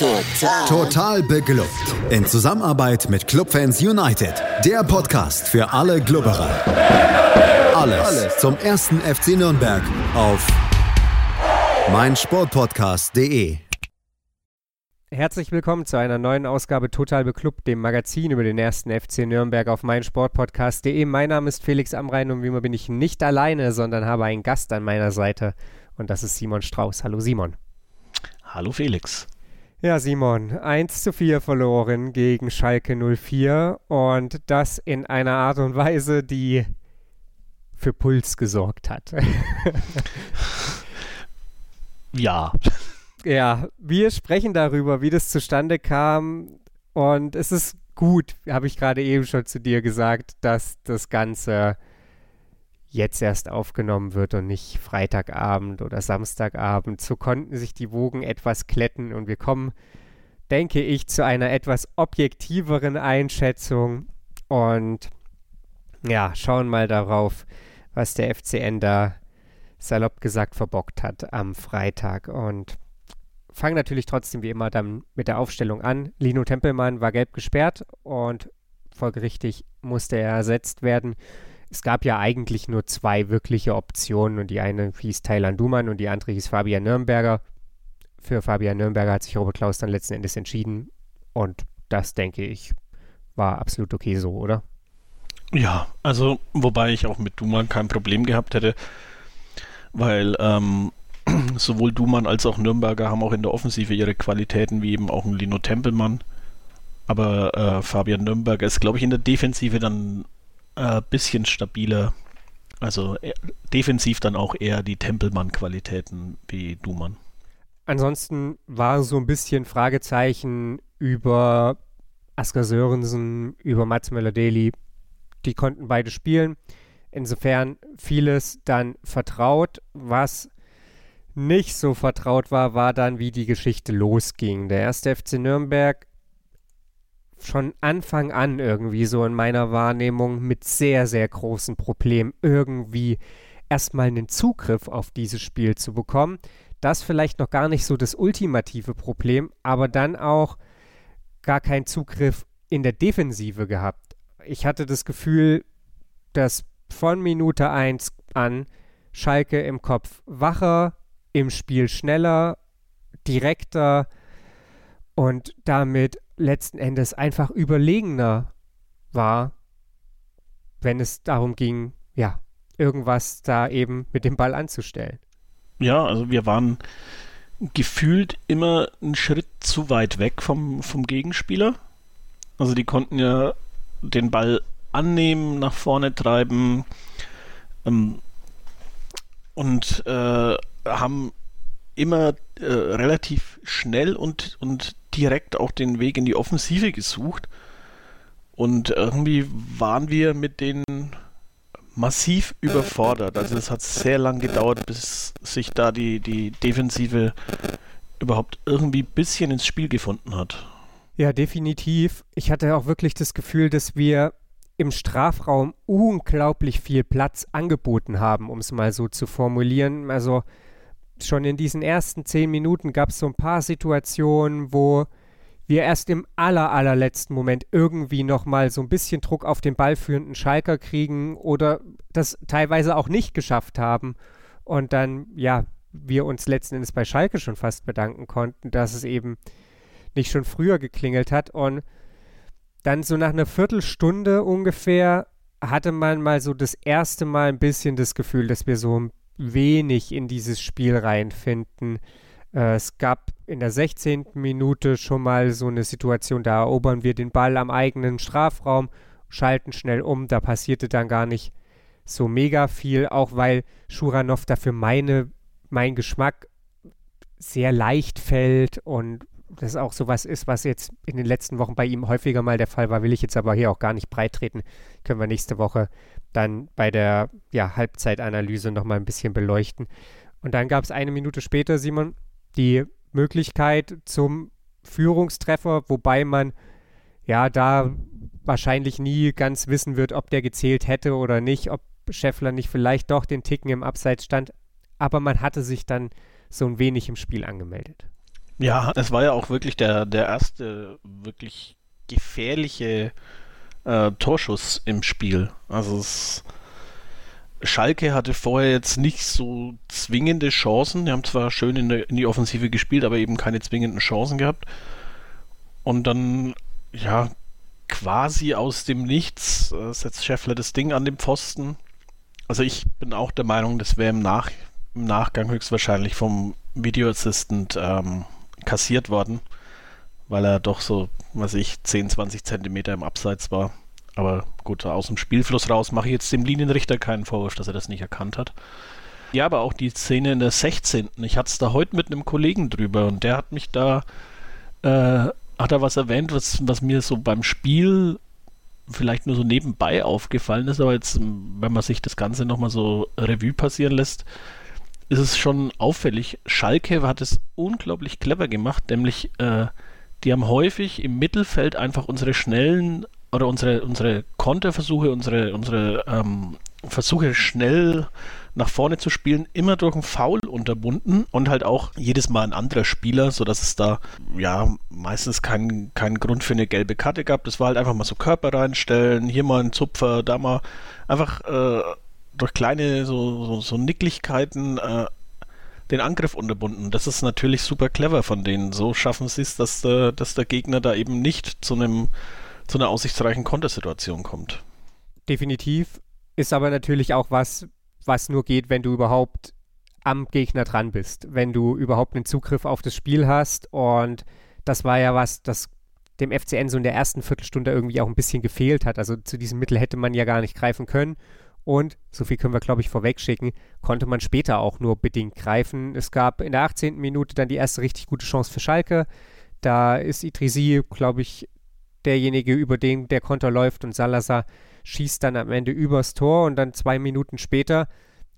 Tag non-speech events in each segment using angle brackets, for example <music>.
Total. Total beglückt. In Zusammenarbeit mit Clubfans United. Der Podcast für alle Glubberer. Alles, Alles zum ersten FC Nürnberg auf meinsportpodcast.de. Herzlich willkommen zu einer neuen Ausgabe Total Beklubbt, dem Magazin über den ersten FC Nürnberg auf meinsportpodcast.de. Mein Name ist Felix Amrein und wie immer bin ich nicht alleine, sondern habe einen Gast an meiner Seite. Und das ist Simon Strauß. Hallo Simon. Hallo Felix. Ja, Simon, 1 zu 4 verloren gegen Schalke 04 und das in einer Art und Weise, die für Puls gesorgt hat. <laughs> ja. Ja, wir sprechen darüber, wie das zustande kam und es ist gut, habe ich gerade eben schon zu dir gesagt, dass das Ganze jetzt erst aufgenommen wird und nicht Freitagabend oder Samstagabend. So konnten sich die Wogen etwas kletten und wir kommen, denke ich, zu einer etwas objektiveren Einschätzung und ja, schauen mal darauf, was der FCN da salopp gesagt verbockt hat am Freitag und fangen natürlich trotzdem wie immer dann mit der Aufstellung an. Lino Tempelmann war gelb gesperrt und folgerichtig musste er ersetzt werden es gab ja eigentlich nur zwei wirkliche Optionen und die eine hieß Thailand Dumann und die andere hieß Fabian Nürnberger. Für Fabian Nürnberger hat sich Robert Klaus dann letzten Endes entschieden und das, denke ich, war absolut okay so, oder? Ja, also wobei ich auch mit Dumann kein Problem gehabt hätte, weil ähm, <clears throat> sowohl Dumann als auch Nürnberger haben auch in der Offensive ihre Qualitäten, wie eben auch ein Lino Tempelmann. Aber äh, Fabian Nürnberger ist, glaube ich, in der Defensive dann äh, bisschen stabiler. Also äh, defensiv dann auch eher die Tempelmann-Qualitäten wie Dumann. Ansonsten war so ein bisschen Fragezeichen über Asker Sörensen, über Mats Möller-Deli. Die konnten beide spielen. Insofern vieles dann vertraut. Was nicht so vertraut war, war dann, wie die Geschichte losging. Der erste FC Nürnberg von Anfang an irgendwie so in meiner Wahrnehmung mit sehr, sehr großen Problemen irgendwie erstmal einen Zugriff auf dieses Spiel zu bekommen. Das vielleicht noch gar nicht so das ultimative Problem, aber dann auch gar keinen Zugriff in der Defensive gehabt. Ich hatte das Gefühl, dass von Minute 1 an Schalke im Kopf wacher, im Spiel schneller, direkter und damit letzten Endes einfach überlegener war, wenn es darum ging, ja, irgendwas da eben mit dem Ball anzustellen. Ja, also wir waren gefühlt immer einen Schritt zu weit weg vom, vom Gegenspieler. Also die konnten ja den Ball annehmen, nach vorne treiben ähm, und äh, haben immer äh, relativ schnell und, und direkt auch den Weg in die Offensive gesucht. Und irgendwie waren wir mit denen massiv überfordert. Also es hat sehr lang gedauert, bis sich da die, die Defensive überhaupt irgendwie ein bisschen ins Spiel gefunden hat. Ja, definitiv. Ich hatte auch wirklich das Gefühl, dass wir im Strafraum unglaublich viel Platz angeboten haben, um es mal so zu formulieren. Also schon in diesen ersten zehn Minuten gab es so ein paar Situationen, wo wir erst im aller, allerletzten Moment irgendwie nochmal so ein bisschen Druck auf den ballführenden Schalker kriegen oder das teilweise auch nicht geschafft haben. Und dann, ja, wir uns letzten Endes bei Schalke schon fast bedanken konnten, dass es eben nicht schon früher geklingelt hat. Und dann so nach einer Viertelstunde ungefähr hatte man mal so das erste Mal ein bisschen das Gefühl, dass wir so ein wenig in dieses Spiel reinfinden. Äh, es gab in der 16. Minute schon mal so eine Situation, da erobern wir den Ball am eigenen Strafraum, schalten schnell um, da passierte dann gar nicht so mega viel, auch weil Schuranov dafür meine, mein Geschmack sehr leicht fällt und das auch sowas ist, was jetzt in den letzten Wochen bei ihm häufiger mal der Fall war, will ich jetzt aber hier auch gar nicht breit treten. Können wir nächste Woche dann bei der ja, Halbzeitanalyse nochmal ein bisschen beleuchten. Und dann gab es eine Minute später, Simon, die Möglichkeit zum Führungstreffer, wobei man ja da wahrscheinlich nie ganz wissen wird, ob der gezählt hätte oder nicht, ob Scheffler nicht vielleicht doch den Ticken im Abseits stand. Aber man hatte sich dann so ein wenig im Spiel angemeldet. Ja, es war ja auch wirklich der, der erste wirklich gefährliche äh, Torschuss im Spiel. Also es, Schalke hatte vorher jetzt nicht so zwingende Chancen. Die haben zwar schön in, der, in die Offensive gespielt, aber eben keine zwingenden Chancen gehabt. Und dann, ja, quasi aus dem Nichts äh, setzt Scheffler das Ding an den Pfosten. Also ich bin auch der Meinung, das wäre im, Nach im Nachgang höchstwahrscheinlich vom Video Assistant ähm, kassiert worden, weil er doch so, was ich, 10, 20 Zentimeter im Abseits war. Aber gut, aus dem Spielfluss raus mache ich jetzt dem Linienrichter keinen Vorwurf, dass er das nicht erkannt hat. Ja, aber auch die Szene in der 16. Ich hatte es da heute mit einem Kollegen drüber und der hat mich da, äh, hat er was erwähnt, was, was mir so beim Spiel vielleicht nur so nebenbei aufgefallen ist, aber jetzt, wenn man sich das Ganze nochmal so Revue passieren lässt, ist es schon auffällig. Schalke hat es unglaublich clever gemacht, nämlich äh, die haben häufig im Mittelfeld einfach unsere schnellen oder unsere, unsere Konterversuche, unsere, unsere ähm, Versuche schnell nach vorne zu spielen, immer durch einen Foul unterbunden und halt auch jedes Mal ein anderer Spieler, sodass es da ja meistens keinen kein Grund für eine gelbe Karte gab. Das war halt einfach mal so Körper reinstellen, hier mal ein Zupfer, da mal einfach äh, durch kleine so, so, so Nicklichkeiten äh, den Angriff unterbunden. Das ist natürlich super clever von denen. So schaffen sie es, dass, äh, dass der Gegner da eben nicht zu einem zu einer aussichtsreichen Kontersituation kommt. Definitiv. Ist aber natürlich auch was, was nur geht, wenn du überhaupt am Gegner dran bist, wenn du überhaupt einen Zugriff auf das Spiel hast. Und das war ja was, das dem FCN so in der ersten Viertelstunde irgendwie auch ein bisschen gefehlt hat. Also zu diesem Mittel hätte man ja gar nicht greifen können. Und, so viel können wir, glaube ich, vorwegschicken, konnte man später auch nur bedingt greifen. Es gab in der 18. Minute dann die erste richtig gute Chance für Schalke. Da ist Idrisi, glaube ich, derjenige, über den der Konter läuft und Salazar schießt dann am Ende übers Tor und dann zwei Minuten später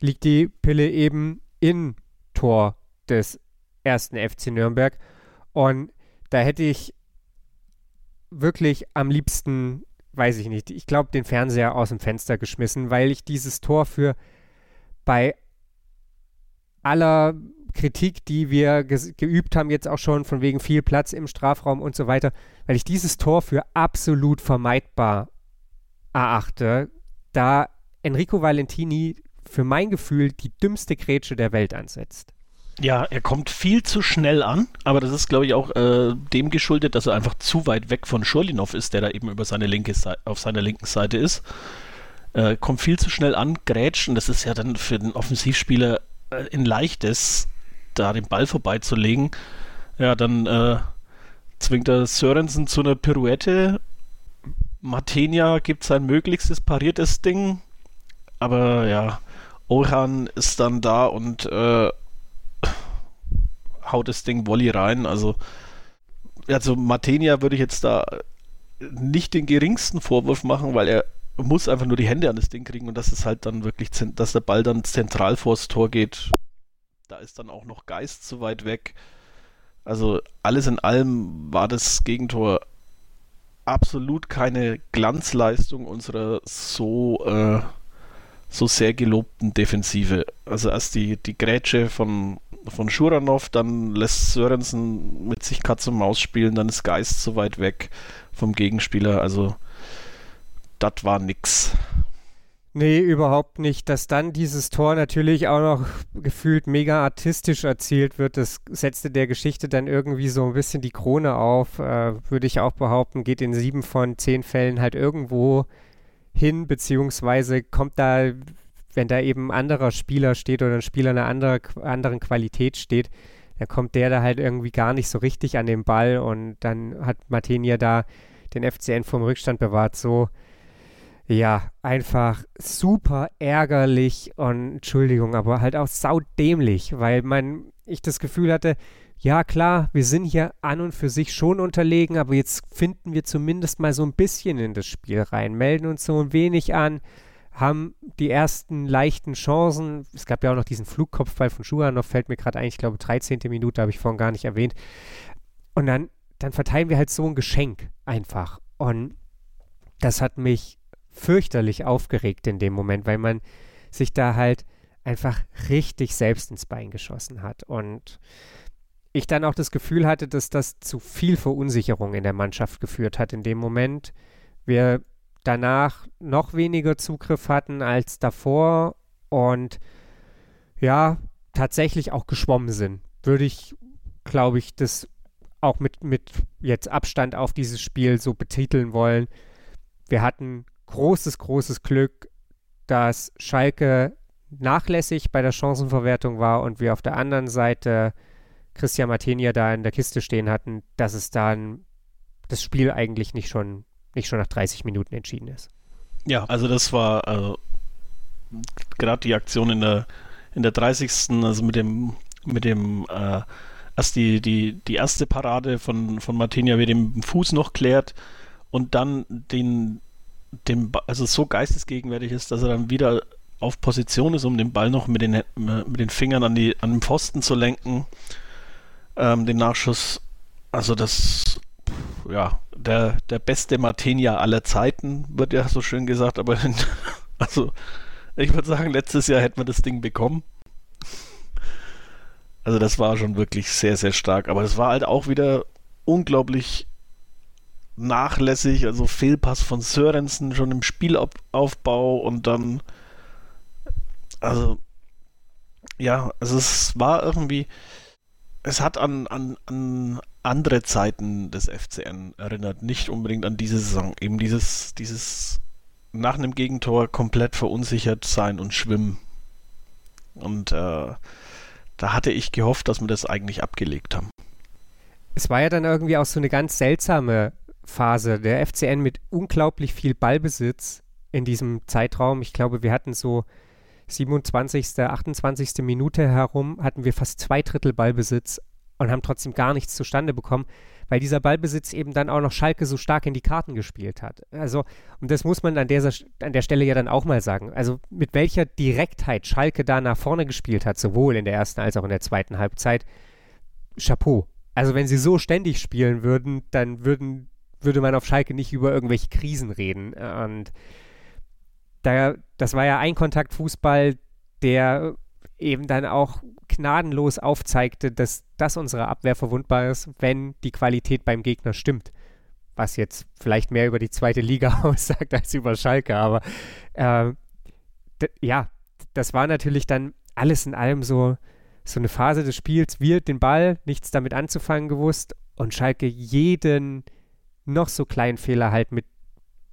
liegt die Pille eben in Tor des ersten FC Nürnberg. Und da hätte ich wirklich am liebsten weiß ich nicht, ich glaube, den Fernseher aus dem Fenster geschmissen, weil ich dieses Tor für bei aller Kritik, die wir geübt haben, jetzt auch schon von wegen viel Platz im Strafraum und so weiter, weil ich dieses Tor für absolut vermeidbar erachte, da Enrico Valentini für mein Gefühl die dümmste Grätsche der Welt ansetzt. Ja, er kommt viel zu schnell an, aber das ist, glaube ich, auch äh, dem geschuldet, dass er einfach zu weit weg von Schurlinov ist, der da eben über seine linke auf seiner linken Seite ist. Äh, kommt viel zu schnell an, grätscht und das ist ja dann für den Offensivspieler äh, ein leichtes, da den Ball vorbeizulegen. Ja, dann äh, zwingt er Sörensen zu einer Pirouette. Martenia gibt sein Möglichstes, pariert das Ding, aber ja, Orhan ist dann da und äh, haut das Ding Volley rein. Also, also Martenia würde ich jetzt da nicht den geringsten Vorwurf machen, weil er muss einfach nur die Hände an das Ding kriegen und das ist halt dann wirklich, dass der Ball dann zentral vors Tor geht. Da ist dann auch noch Geist zu weit weg. Also alles in allem war das Gegentor absolut keine Glanzleistung unserer so, äh, so sehr gelobten Defensive. Also erst die, die Grätsche von von Schuranov, dann lässt Sörensen mit sich Katz und Maus spielen, dann ist Geist so weit weg vom Gegenspieler. Also, das war nix. Nee, überhaupt nicht. Dass dann dieses Tor natürlich auch noch gefühlt mega artistisch erzielt wird, das setzte der Geschichte dann irgendwie so ein bisschen die Krone auf, äh, würde ich auch behaupten, geht in sieben von zehn Fällen halt irgendwo hin, beziehungsweise kommt da wenn da eben ein anderer Spieler steht oder ein Spieler einer andere, anderen Qualität steht, dann kommt der da halt irgendwie gar nicht so richtig an den Ball und dann hat Martinia da den FCN vom Rückstand bewahrt. So, ja, einfach super ärgerlich und Entschuldigung, aber halt auch saudämlich, weil man, ich das Gefühl hatte, ja klar, wir sind hier an und für sich schon unterlegen, aber jetzt finden wir zumindest mal so ein bisschen in das Spiel rein, melden uns so ein wenig an, haben die ersten leichten Chancen. Es gab ja auch noch diesen Flugkopfball von Schuhanov, fällt mir gerade ein, ich glaube 13. Minute, habe ich vorhin gar nicht erwähnt. Und dann, dann verteilen wir halt so ein Geschenk einfach. Und das hat mich fürchterlich aufgeregt in dem Moment, weil man sich da halt einfach richtig selbst ins Bein geschossen hat. Und ich dann auch das Gefühl hatte, dass das zu viel Verunsicherung in der Mannschaft geführt hat in dem Moment. Wir danach noch weniger Zugriff hatten als davor und ja, tatsächlich auch geschwommen sind. Würde ich, glaube ich, das auch mit, mit jetzt Abstand auf dieses Spiel so betiteln wollen. Wir hatten großes, großes Glück, dass Schalke nachlässig bei der Chancenverwertung war und wir auf der anderen Seite Christian Martinia da in der Kiste stehen hatten, dass es dann das Spiel eigentlich nicht schon, nicht schon nach 30 Minuten entschieden ist. Ja, also das war also, gerade die Aktion in der, in der 30. also mit dem, mit dem äh, erst die, die, die erste Parade von, von Martinia, wie dem Fuß noch klärt und dann den, dem, also so geistesgegenwärtig ist, dass er dann wieder auf Position ist, um den Ball noch mit den, mit den Fingern an, die, an den Pfosten zu lenken ähm, den Nachschuss. Also das, ja, der, der beste Martinia aller Zeiten, wird ja so schön gesagt, aber <laughs> also ich würde sagen, letztes Jahr hätten wir das Ding bekommen. Also das war schon wirklich sehr, sehr stark. Aber es war halt auch wieder unglaublich nachlässig. Also Fehlpass von Sörensen schon im Spielaufbau und dann, also ja, also es war irgendwie, es hat an, an, an andere Zeiten des FCN erinnert, nicht unbedingt an diese Saison. Eben dieses, dieses nach einem Gegentor komplett verunsichert sein und schwimmen. Und äh, da hatte ich gehofft, dass wir das eigentlich abgelegt haben. Es war ja dann irgendwie auch so eine ganz seltsame Phase. Der FCN mit unglaublich viel Ballbesitz in diesem Zeitraum. Ich glaube, wir hatten so 27., 28. Minute herum hatten wir fast zwei Drittel Ballbesitz und haben trotzdem gar nichts zustande bekommen, weil dieser Ballbesitz eben dann auch noch Schalke so stark in die Karten gespielt hat. Also, und das muss man an der, an der Stelle ja dann auch mal sagen. Also, mit welcher Direktheit Schalke da nach vorne gespielt hat, sowohl in der ersten als auch in der zweiten Halbzeit, Chapeau. Also, wenn sie so ständig spielen würden, dann würden, würde man auf Schalke nicht über irgendwelche Krisen reden. Und da, das war ja ein Kontaktfußball, der eben dann auch gnadenlos aufzeigte, dass das unsere Abwehr verwundbar ist, wenn die Qualität beim Gegner stimmt. Was jetzt vielleicht mehr über die zweite Liga <laughs> aussagt als über Schalke, aber äh, ja, das war natürlich dann alles in allem so, so eine Phase des Spiels. Wir den Ball, nichts damit anzufangen gewusst und Schalke jeden noch so kleinen Fehler halt mit,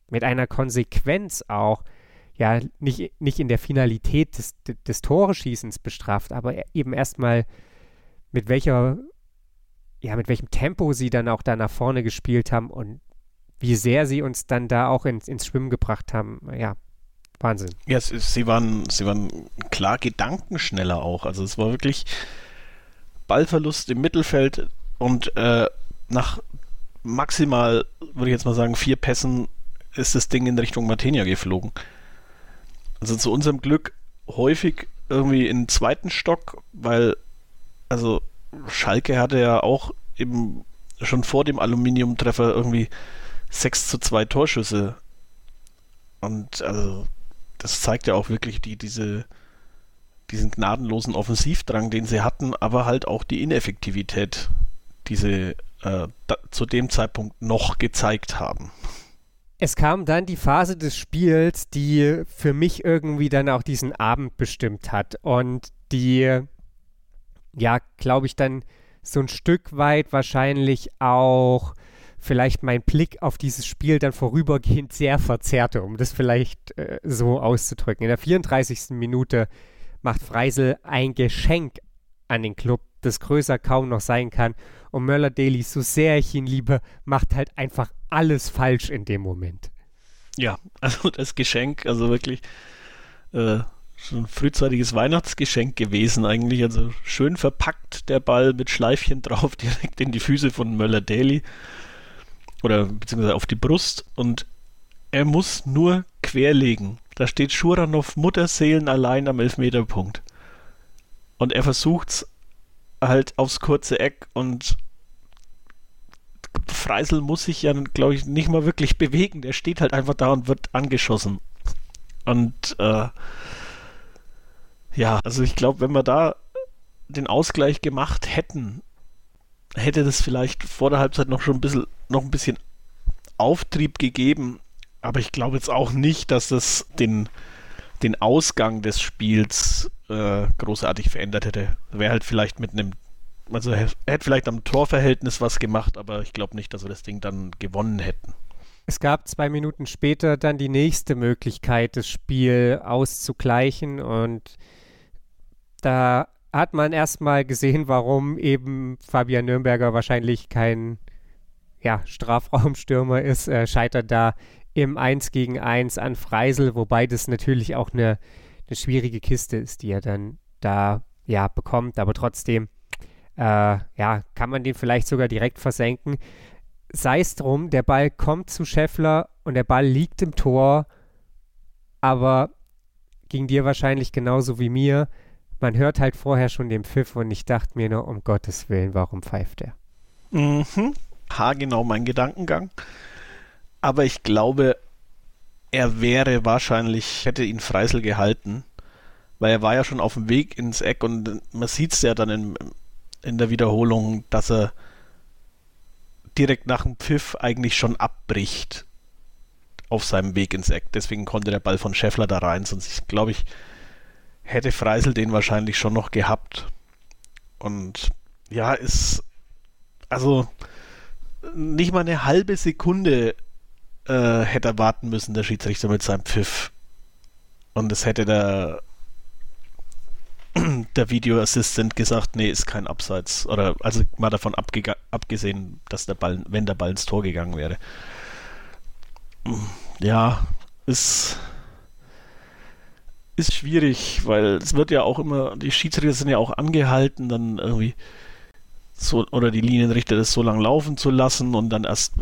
mit einer Konsequenz auch ja nicht, nicht in der Finalität des, des Toreschießens bestraft, aber e, eben erstmal mit welcher, ja, mit welchem Tempo sie dann auch da nach vorne gespielt haben und wie sehr sie uns dann da auch ins, ins Schwimmen gebracht haben. Ja, Wahnsinn. Ja, sie waren, sie waren klar gedankenschneller auch. Also es war wirklich Ballverlust im Mittelfeld und äh, nach maximal, würde ich jetzt mal sagen, vier Pässen ist das Ding in Richtung Martinia geflogen. Also zu unserem Glück häufig irgendwie in zweiten Stock, weil also Schalke hatte ja auch eben schon vor dem Aluminiumtreffer irgendwie 6 zu 2 Torschüsse. Und also das zeigt ja auch wirklich die, diese, diesen gnadenlosen Offensivdrang, den sie hatten, aber halt auch die Ineffektivität, die sie äh, da, zu dem Zeitpunkt noch gezeigt haben. Es kam dann die Phase des Spiels, die für mich irgendwie dann auch diesen Abend bestimmt hat und die, ja, glaube ich, dann so ein Stück weit wahrscheinlich auch vielleicht mein Blick auf dieses Spiel dann vorübergehend sehr verzerrte, um das vielleicht äh, so auszudrücken. In der 34. Minute macht Freisel ein Geschenk an den Club, das größer kaum noch sein kann. Und Möller-Daly, so sehr ich ihn liebe, macht halt einfach alles falsch in dem Moment. Ja, <laughs> also das Geschenk, also wirklich äh, schon ein frühzeitiges Weihnachtsgeschenk gewesen eigentlich. Also schön verpackt der Ball mit Schleifchen drauf, <laughs> direkt in die Füße von Möller-Daly. Oder beziehungsweise auf die Brust. Und er muss nur querlegen. Da steht Schuranov Mutterseelen allein am Elfmeterpunkt. Und er versucht's halt aufs kurze Eck und Freisel muss sich ja, glaube ich, nicht mal wirklich bewegen. Der steht halt einfach da und wird angeschossen. Und äh, ja, also ich glaube, wenn wir da den Ausgleich gemacht hätten, hätte das vielleicht vor der Halbzeit noch schon ein bisschen, noch ein bisschen Auftrieb gegeben. Aber ich glaube jetzt auch nicht, dass das den, den Ausgang des Spiels äh, großartig verändert hätte. Wäre halt vielleicht mit einem, also er hätte vielleicht am Torverhältnis was gemacht, aber ich glaube nicht, dass wir das Ding dann gewonnen hätten. Es gab zwei Minuten später dann die nächste Möglichkeit, das Spiel auszugleichen und da hat man erstmal gesehen, warum eben Fabian Nürnberger wahrscheinlich kein ja, Strafraumstürmer ist. Er scheitert da im 1 gegen 1 an Freisel, wobei das natürlich auch eine, eine schwierige Kiste ist, die er dann da ja bekommt. Aber trotzdem, äh, ja, kann man den vielleicht sogar direkt versenken. Sei es drum, der Ball kommt zu Scheffler und der Ball liegt im Tor, aber ging dir wahrscheinlich genauso wie mir man hört halt vorher schon den Pfiff und ich dachte mir nur, um Gottes Willen, warum pfeift er? Mhm. Ha, genau mein Gedankengang. Aber ich glaube, er wäre wahrscheinlich, hätte ihn Freisel gehalten, weil er war ja schon auf dem Weg ins Eck und man sieht es ja dann in, in der Wiederholung, dass er direkt nach dem Pfiff eigentlich schon abbricht auf seinem Weg ins Eck. Deswegen konnte der Ball von Scheffler da rein, sonst glaube ich, hätte Freisel den wahrscheinlich schon noch gehabt. Und ja, ist also nicht mal eine halbe Sekunde äh, hätte er warten müssen, der Schiedsrichter mit seinem Pfiff. Und es hätte der, <clears throat> der Video Assistant gesagt, nee, ist kein Abseits. Oder also mal davon abgesehen, dass der Ball, wenn der Ball ins Tor gegangen wäre. Ja, ist ist schwierig, weil es wird ja auch immer, die Schiedsrichter sind ja auch angehalten, dann irgendwie so, oder die Linienrichter das so lang laufen zu lassen und dann erst,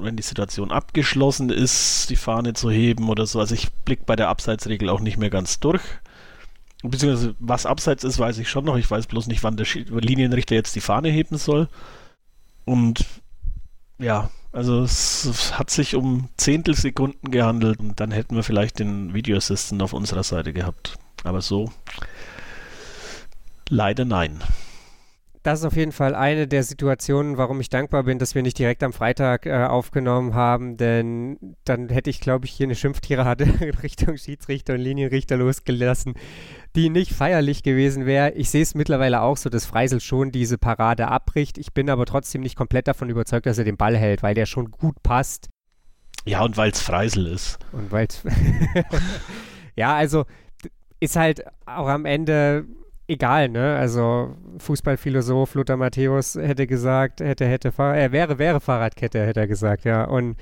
wenn die Situation abgeschlossen ist, die Fahne zu heben oder so. Also ich blicke bei der Abseitsregel auch nicht mehr ganz durch. Beziehungsweise was Abseits ist, weiß ich schon noch. Ich weiß bloß nicht, wann der Linienrichter jetzt die Fahne heben soll. Und ja, also es, hat sich um Zehntelsekunden gehandelt und dann hätten wir vielleicht den Video auf unserer Seite gehabt. Aber so leider nein. Das ist auf jeden Fall eine der Situationen, warum ich dankbar bin, dass wir nicht direkt am Freitag äh, aufgenommen haben, denn dann hätte ich, glaube ich, hier eine Schimpftirade <laughs> Richtung Schiedsrichter und Linienrichter losgelassen, die nicht feierlich gewesen wäre. Ich sehe es mittlerweile auch so, dass Freisel schon diese Parade abbricht. Ich bin aber trotzdem nicht komplett davon überzeugt, dass er den Ball hält, weil der schon gut passt. Ja, und weil es Freisel ist. Und weil es. <laughs> ja, also ist halt auch am Ende egal, ne? Also Fußballphilosoph Lothar Matthäus hätte gesagt, hätte, hätte, er wäre, wäre Fahrradkette, hätte er gesagt, ja. Und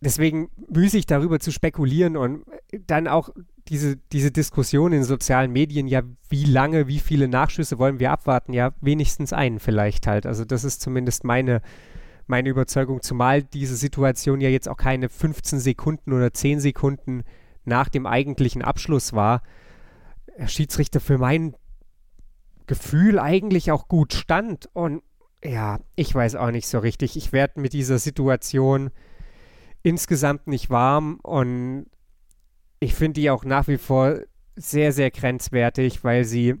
deswegen müßig darüber zu spekulieren und dann auch diese, diese Diskussion in sozialen Medien, ja, wie lange, wie viele Nachschüsse wollen wir abwarten? Ja, wenigstens einen vielleicht halt. Also das ist zumindest meine, meine Überzeugung, zumal diese Situation ja jetzt auch keine 15 Sekunden oder 10 Sekunden nach dem eigentlichen Abschluss war. Der Schiedsrichter für mein Gefühl eigentlich auch gut stand und ja, ich weiß auch nicht so richtig. Ich werde mit dieser Situation insgesamt nicht warm und ich finde die auch nach wie vor sehr, sehr grenzwertig, weil sie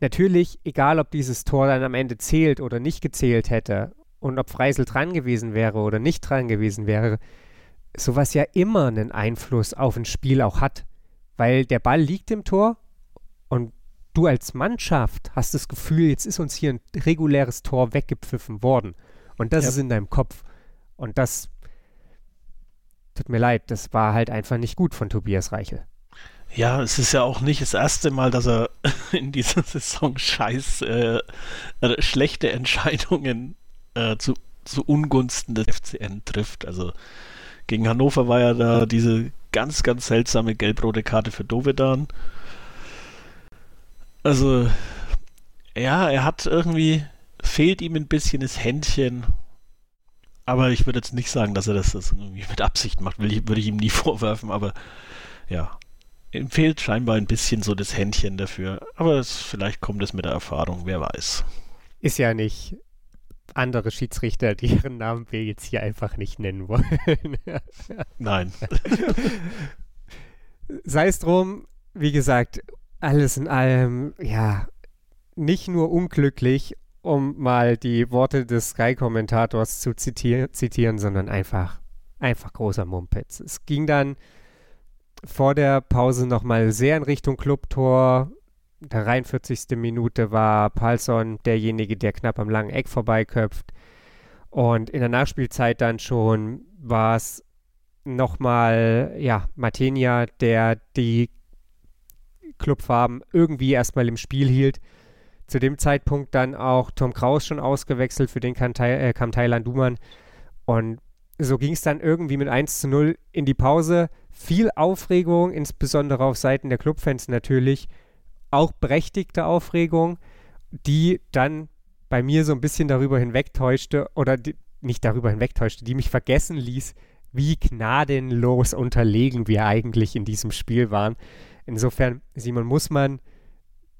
natürlich, egal ob dieses Tor dann am Ende zählt oder nicht gezählt hätte und ob Freisel dran gewesen wäre oder nicht dran gewesen wäre, sowas ja immer einen Einfluss auf ein Spiel auch hat. Weil der Ball liegt im Tor und du als Mannschaft hast das Gefühl, jetzt ist uns hier ein reguläres Tor weggepfiffen worden. Und das ja. ist in deinem Kopf. Und das tut mir leid, das war halt einfach nicht gut von Tobias Reichel. Ja, es ist ja auch nicht das erste Mal, dass er <laughs> in dieser Saison scheiß äh, schlechte Entscheidungen äh, zu, zu Ungunsten des FCN trifft. Also gegen Hannover war ja da diese ganz, ganz seltsame gelb-rote Karte für Dovedan. Also, ja, er hat irgendwie, fehlt ihm ein bisschen das Händchen aber ich würde jetzt nicht sagen, dass er das, das irgendwie mit Absicht macht, ich, würde ich ihm nie <laughs> vorwerfen, aber ja, ihm fehlt scheinbar ein bisschen so das Händchen dafür. Aber es, vielleicht kommt es mit der Erfahrung, wer weiß. Ist ja nicht andere Schiedsrichter, deren Namen wir jetzt hier einfach nicht nennen wollen. <laughs> Nein. Sei es drum, wie gesagt, alles in allem, ja, nicht nur unglücklich, um mal die Worte des Sky-Kommentators zu zitier zitieren, sondern einfach, einfach großer Mumpitz. Es ging dann vor der Pause nochmal sehr in Richtung Clubtor. Der 43. Minute war Palsson derjenige, der knapp am langen Eck vorbeiköpft. Und in der Nachspielzeit dann schon war es nochmal, ja, Matenia, der die Clubfarben irgendwie erstmal im Spiel hielt. Zu dem Zeitpunkt dann auch Tom Kraus schon ausgewechselt, für den kam, äh, kam Thailand Duman. Und so ging es dann irgendwie mit 1 zu 0 in die Pause. Viel Aufregung, insbesondere auf Seiten der Clubfans natürlich. Auch berechtigte Aufregung, die dann bei mir so ein bisschen darüber hinwegtäuschte oder die, nicht darüber hinwegtäuschte, die mich vergessen ließ, wie gnadenlos unterlegen wir eigentlich in diesem Spiel waren. Insofern, Simon, muss man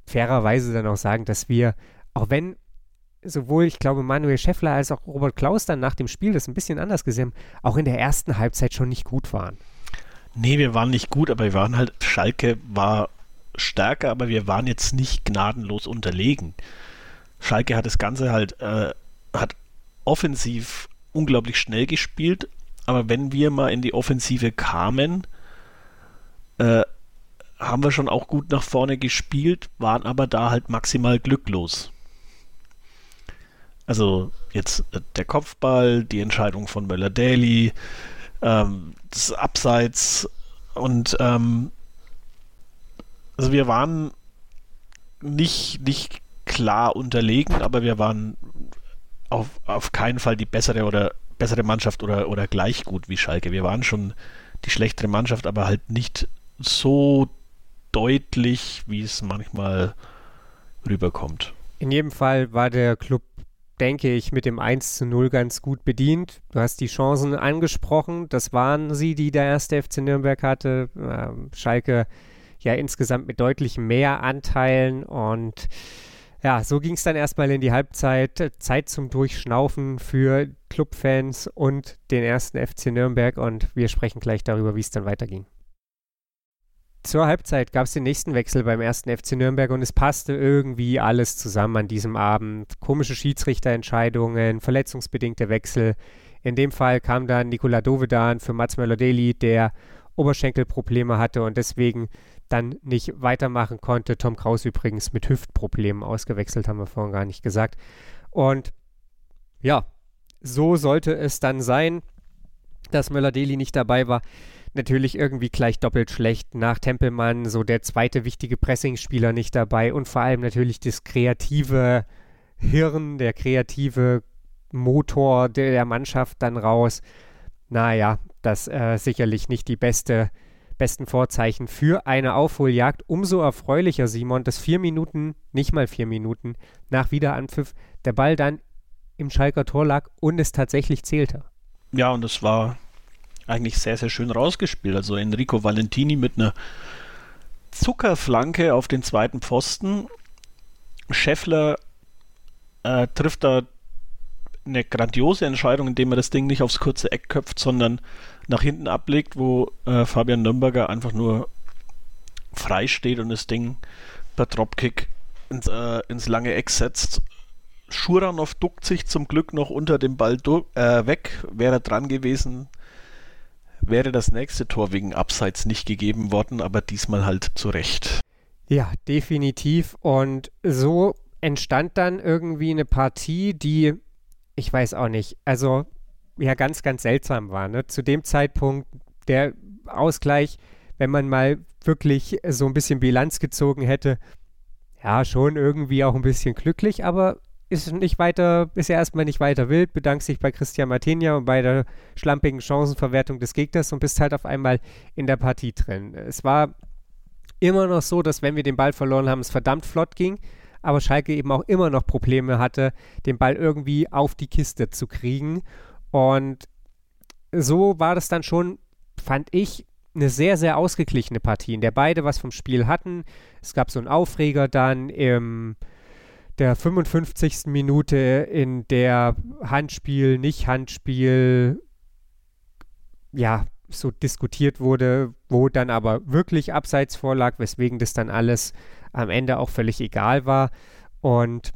fairerweise dann auch sagen, dass wir, auch wenn sowohl, ich glaube, Manuel Scheffler als auch Robert Klaus dann nach dem Spiel das ein bisschen anders gesehen auch in der ersten Halbzeit schon nicht gut waren. Nee, wir waren nicht gut, aber wir waren halt, Schalke war stärker, aber wir waren jetzt nicht gnadenlos unterlegen. Schalke hat das Ganze halt, äh, hat offensiv unglaublich schnell gespielt, aber wenn wir mal in die Offensive kamen, äh, haben wir schon auch gut nach vorne gespielt, waren aber da halt maximal glücklos. Also jetzt äh, der Kopfball, die Entscheidung von Möller-Daly, ähm, das Abseits und ähm, also wir waren nicht, nicht klar unterlegen, aber wir waren auf, auf keinen Fall die bessere oder bessere Mannschaft oder, oder gleich gut wie Schalke. Wir waren schon die schlechtere Mannschaft, aber halt nicht so deutlich, wie es manchmal rüberkommt. In jedem Fall war der Club, denke ich, mit dem 1 zu 0 ganz gut bedient. Du hast die Chancen angesprochen. Das waren sie, die der erste FC Nürnberg hatte. Ähm, Schalke ja insgesamt mit deutlich mehr Anteilen und ja, so ging es dann erstmal in die Halbzeit. Zeit zum Durchschnaufen für Clubfans und den ersten FC Nürnberg und wir sprechen gleich darüber, wie es dann weiterging. Zur Halbzeit gab es den nächsten Wechsel beim ersten FC Nürnberg und es passte irgendwie alles zusammen an diesem Abend. Komische Schiedsrichterentscheidungen, verletzungsbedingte Wechsel. In dem Fall kam dann Nikola Dovedan für Mats Möller-Deli, der Oberschenkelprobleme hatte und deswegen dann nicht weitermachen konnte. Tom Kraus übrigens mit Hüftproblemen ausgewechselt, haben wir vorhin gar nicht gesagt. Und ja, so sollte es dann sein, dass Möller-Deli nicht dabei war natürlich irgendwie gleich doppelt schlecht. Nach Tempelmann so der zweite wichtige Pressingspieler nicht dabei und vor allem natürlich das kreative Hirn, der kreative Motor der, Mannschaft dann raus. Naja, das äh, sicherlich nicht die beste, besten Vorzeichen für eine Aufholjagd. Umso erfreulicher, Simon, dass vier Minuten, nicht mal vier Minuten nach Wiederanpfiff, der Ball dann im Schalker Tor lag und es tatsächlich zählte. Ja, und es war eigentlich sehr, sehr schön rausgespielt. Also Enrico Valentini mit einer Zuckerflanke auf den zweiten Pfosten. Scheffler äh, trifft da eine grandiose Entscheidung, indem er das Ding nicht aufs kurze Eck köpft, sondern nach hinten ablegt, wo äh, Fabian Nürnberger einfach nur frei steht und das Ding per Dropkick ins, äh, ins lange Eck setzt. Schuranov duckt sich zum Glück noch unter dem Ball äh, weg, wäre dran gewesen, wäre das nächste Tor wegen Abseits nicht gegeben worden, aber diesmal halt zu Recht. Ja, definitiv. Und so entstand dann irgendwie eine Partie, die, ich weiß auch nicht, also ja ganz, ganz seltsam war. Ne? Zu dem Zeitpunkt der Ausgleich, wenn man mal wirklich so ein bisschen Bilanz gezogen hätte, ja, schon irgendwie auch ein bisschen glücklich, aber ist nicht weiter, ist ja erstmal nicht weiter wild, bedankt sich bei Christian Martinia und bei der schlampigen Chancenverwertung des Gegners und bist halt auf einmal in der Partie drin. Es war immer noch so, dass wenn wir den Ball verloren haben, es verdammt flott ging, aber Schalke eben auch immer noch Probleme hatte, den Ball irgendwie auf die Kiste zu kriegen. Und so war das dann schon, fand ich, eine sehr, sehr ausgeglichene Partie, in der beide was vom Spiel hatten. Es gab so einen Aufreger dann im der 55. Minute, in der Handspiel, nicht Handspiel, ja, so diskutiert wurde, wo dann aber wirklich abseits vorlag, weswegen das dann alles am Ende auch völlig egal war. Und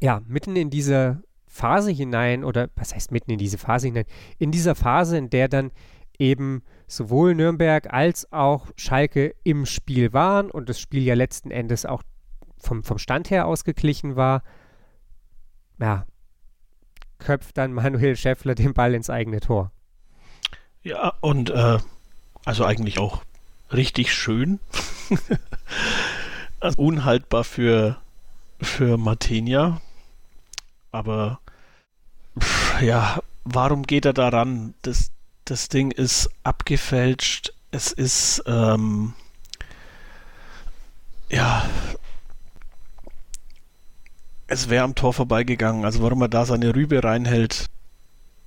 ja, mitten in diese Phase hinein, oder was heißt mitten in diese Phase hinein, in dieser Phase, in der dann eben sowohl Nürnberg als auch Schalke im Spiel waren und das Spiel ja letzten Endes auch vom, vom Stand her ausgeglichen war, ja, köpft dann Manuel Schäffler den Ball ins eigene Tor. Ja, und äh, also eigentlich auch richtig schön. <laughs> also unhaltbar für, für Martinia. Aber pff, ja, warum geht er daran? Das, das Ding ist abgefälscht. Es ist ähm, ja es wäre am Tor vorbeigegangen. Also warum er da seine Rübe reinhält,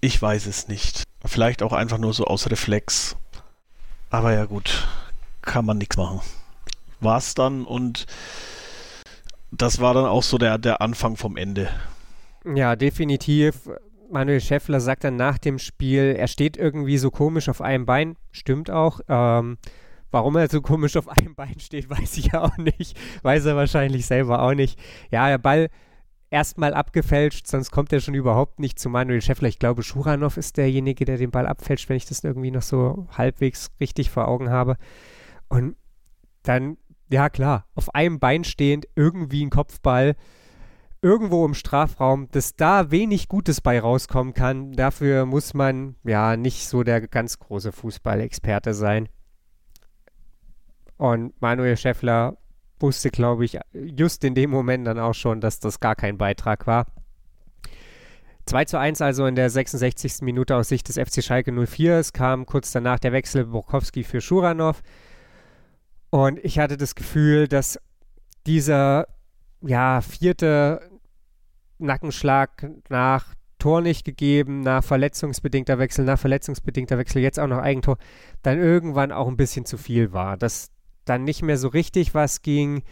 ich weiß es nicht. Vielleicht auch einfach nur so aus Reflex. Aber ja gut, kann man nichts machen. War's dann und das war dann auch so der, der Anfang vom Ende. Ja, definitiv. Manuel Schäffler sagt dann nach dem Spiel, er steht irgendwie so komisch auf einem Bein. Stimmt auch. Ähm, warum er so komisch auf einem Bein steht, <laughs> weiß ich auch nicht. Weiß er wahrscheinlich selber auch nicht. Ja, der Ball erstmal abgefälscht, sonst kommt er schon überhaupt nicht zu Manuel Schäffler. Ich glaube, Schuranov ist derjenige, der den Ball abfälscht, wenn ich das irgendwie noch so halbwegs richtig vor Augen habe. Und dann, ja klar, auf einem Bein stehend, irgendwie ein Kopfball, irgendwo im Strafraum, dass da wenig Gutes bei rauskommen kann, dafür muss man ja nicht so der ganz große Fußballexperte sein. Und Manuel Schäffler wusste, glaube ich, just in dem Moment dann auch schon, dass das gar kein Beitrag war. 2 zu 1 also in der 66. Minute aus Sicht des FC Schalke 04. Es kam kurz danach der Wechsel Borkowski für Schuranov. Und ich hatte das Gefühl, dass dieser ja, vierte Nackenschlag nach Tor nicht gegeben, nach verletzungsbedingter Wechsel, nach verletzungsbedingter Wechsel, jetzt auch noch Eigentor, dann irgendwann auch ein bisschen zu viel war. Das, dann nicht mehr so richtig was ging.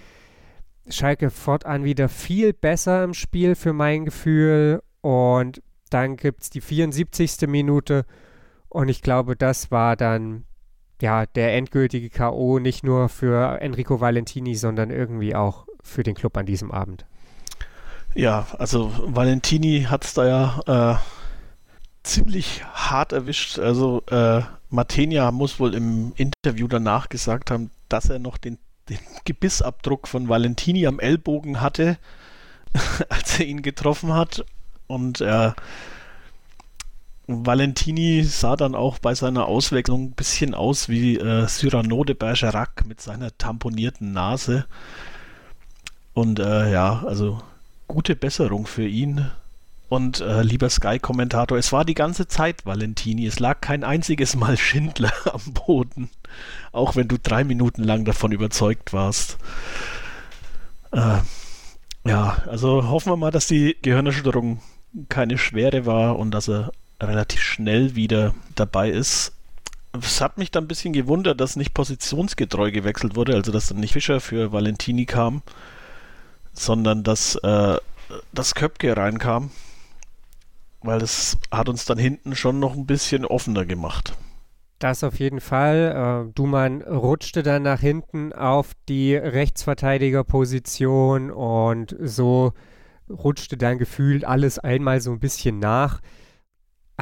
Schalke fortan wieder viel besser im Spiel für mein Gefühl. Und dann gibt es die 74. Minute. Und ich glaube, das war dann ja der endgültige K.O. nicht nur für Enrico Valentini, sondern irgendwie auch für den Club an diesem Abend. Ja, also Valentini hat es da ja äh, ziemlich hart erwischt. Also äh, Matenia muss wohl im Interview danach gesagt haben, dass er noch den, den Gebissabdruck von Valentini am Ellbogen hatte, <laughs> als er ihn getroffen hat. Und äh, Valentini sah dann auch bei seiner Auswechslung ein bisschen aus wie äh, Cyrano de Bergerac mit seiner tamponierten Nase. Und äh, ja, also gute Besserung für ihn. Und äh, lieber Sky-Kommentator, es war die ganze Zeit Valentini. Es lag kein einziges Mal <laughs> Schindler am Boden. Auch wenn du drei Minuten lang davon überzeugt warst. Äh, ja, also hoffen wir mal, dass die Gehirnerschütterung keine schwere war und dass er relativ schnell wieder dabei ist. Es hat mich dann ein bisschen gewundert, dass nicht positionsgetreu gewechselt wurde, also dass dann nicht Fischer für Valentini kam, sondern dass, äh, dass Köpke reinkam weil das hat uns dann hinten schon noch ein bisschen offener gemacht. Das auf jeden Fall. Äh, Duman rutschte dann nach hinten auf die Rechtsverteidigerposition und so rutschte dann gefühlt alles einmal so ein bisschen nach.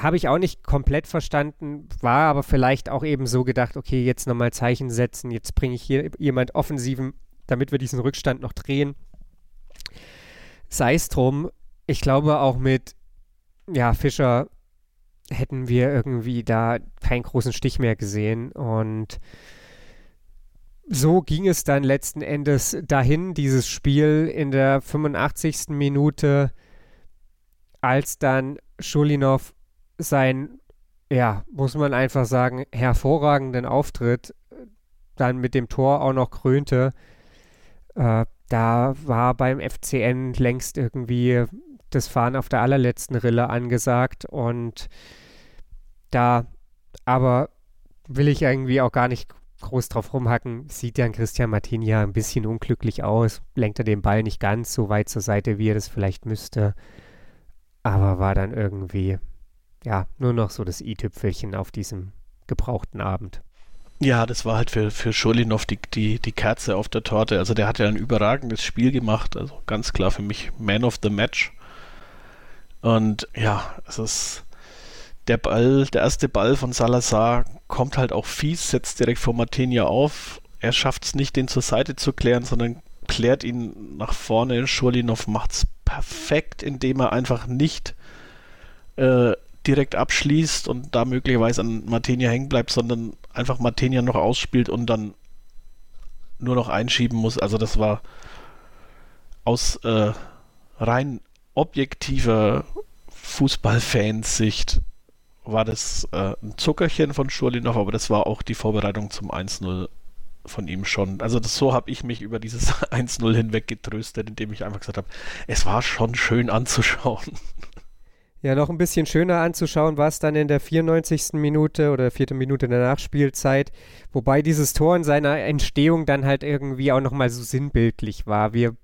Habe ich auch nicht komplett verstanden, war aber vielleicht auch eben so gedacht, okay, jetzt nochmal Zeichen setzen, jetzt bringe ich hier jemand Offensiven, damit wir diesen Rückstand noch drehen. Sei es drum, ich glaube auch mit ja, Fischer hätten wir irgendwie da keinen großen Stich mehr gesehen. Und so ging es dann letzten Endes dahin, dieses Spiel in der 85. Minute, als dann Schulinov sein, ja, muss man einfach sagen, hervorragenden Auftritt dann mit dem Tor auch noch krönte. Äh, da war beim FCN längst irgendwie das Fahren auf der allerletzten Rille angesagt und da aber will ich irgendwie auch gar nicht groß drauf rumhacken, sieht ja Christian Martin ja ein bisschen unglücklich aus, lenkt er den Ball nicht ganz so weit zur Seite, wie er das vielleicht müsste, aber war dann irgendwie, ja, nur noch so das i-Tüpfelchen auf diesem gebrauchten Abend. Ja, das war halt für, für Schulinov die, die, die Kerze auf der Torte. Also der hat ja ein überragendes Spiel gemacht. Also ganz klar für mich Man of the Match. Und ja, es ist der Ball, der erste Ball von Salazar kommt halt auch fies, setzt direkt vor Martinia auf. Er schafft es nicht, den zur Seite zu klären, sondern klärt ihn nach vorne. Schulinov macht es perfekt, indem er einfach nicht äh, direkt abschließt und da möglicherweise an Martinia hängen bleibt, sondern einfach Martinia noch ausspielt und dann nur noch einschieben muss. Also das war aus äh, rein objektiver Fußballfansicht war das äh, ein Zuckerchen von Schurlinov, aber das war auch die Vorbereitung zum 1-0 von ihm schon. Also das, so habe ich mich über dieses <laughs> 1-0 hinweg getröstet, indem ich einfach gesagt habe, es war schon schön anzuschauen. Ja, noch ein bisschen schöner anzuschauen war es dann in der 94. Minute oder vierten Minute der Nachspielzeit, wobei dieses Tor in seiner Entstehung dann halt irgendwie auch nochmal so sinnbildlich war. Wir